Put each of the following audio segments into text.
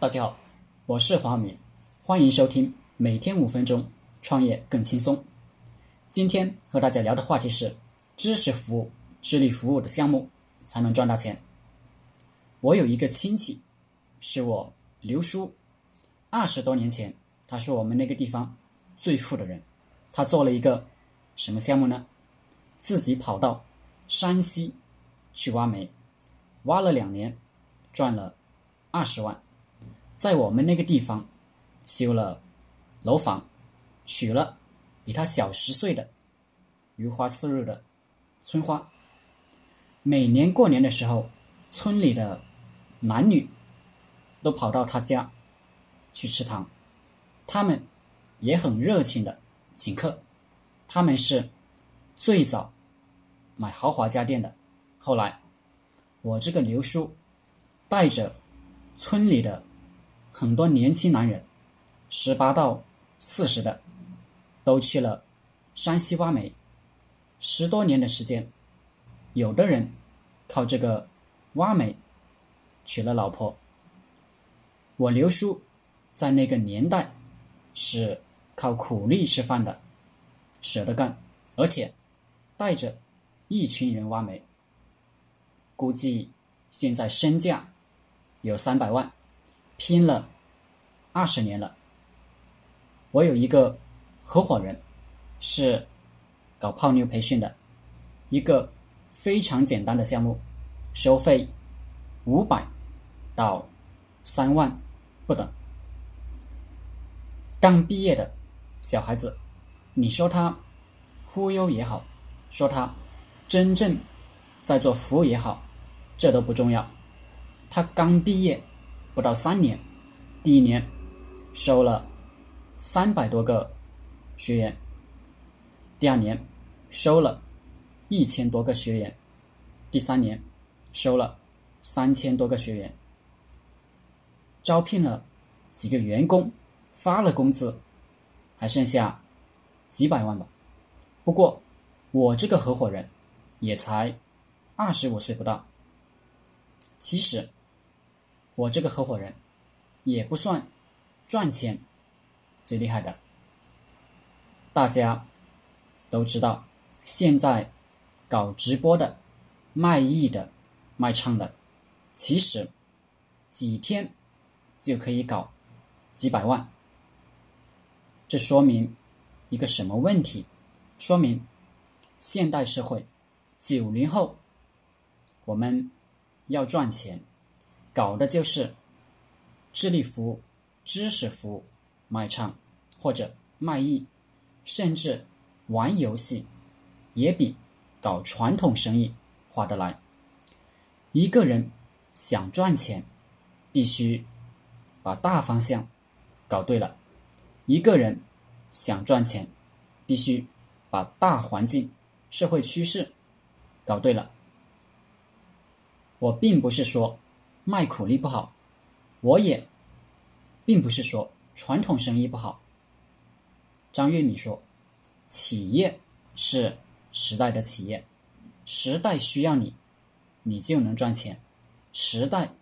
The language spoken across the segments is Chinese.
大家好，我是黄敏，欢迎收听每天五分钟创业更轻松。今天和大家聊的话题是知识服务、智力服务的项目才能赚大钱。我有一个亲戚，是我刘叔，二十多年前他是我们那个地方最富的人。他做了一个什么项目呢？自己跑到山西去挖煤，挖了两年，赚了二十万。在我们那个地方修了楼房，娶了比他小十岁的如花似玉的村花。每年过年的时候，村里的男女都跑到他家去吃糖，他们也很热情的请客。他们是最早买豪华家电的。后来，我这个刘叔带着村里的。很多年轻男人，十八到四十的，都去了山西挖煤，十多年的时间，有的人靠这个挖煤娶了老婆。我刘叔在那个年代是靠苦力吃饭的，舍得干，而且带着一群人挖煤，估计现在身价有三百万。拼了二十年了，我有一个合伙人，是搞泡妞培训的，一个非常简单的项目，收费五百到三万不等。刚毕业的小孩子，你说他忽悠也好，说他真正在做服务也好，这都不重要。他刚毕业。不到三年，第一年收了三百多个学员，第二年收了一千多个学员，第三年收了三千多个学员，招聘了几个员工，发了工资，还剩下几百万吧。不过我这个合伙人也才二十五岁不到，其实。我这个合伙人也不算赚钱最厉害的，大家都知道，现在搞直播的、卖艺的、卖唱的，其实几天就可以搞几百万。这说明一个什么问题？说明现代社会九零后我们要赚钱。搞的就是智力服务、知识服务、卖唱或者卖艺，甚至玩游戏，也比搞传统生意划得来。一个人想赚钱，必须把大方向搞对了；一个人想赚钱，必须把大环境、社会趋势搞对了。我并不是说。卖苦力不好，我也并不是说传统生意不好。张月米说：“企业是时代的企业，时代需要你，你就能赚钱；时代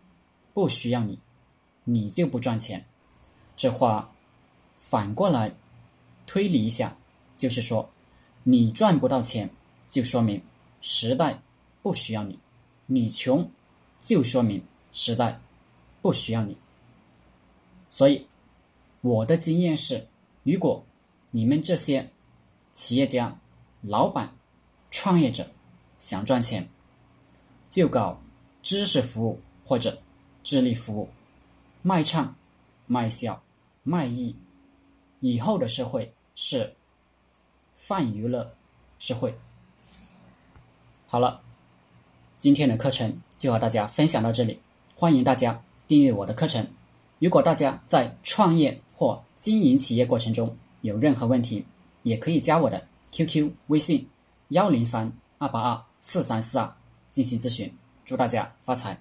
不需要你，你就不赚钱。”这话反过来推理一下，就是说，你赚不到钱，就说明时代不需要你；你穷，就说明。时代不需要你，所以我的经验是：如果你们这些企业家、老板、创业者想赚钱，就搞知识服务或者智力服务，卖唱、卖笑、卖艺。以后的社会是泛娱乐社会。好了，今天的课程就和大家分享到这里。欢迎大家订阅我的课程。如果大家在创业或经营企业过程中有任何问题，也可以加我的 QQ 微信幺零三二八二四三四二进行咨询。祝大家发财！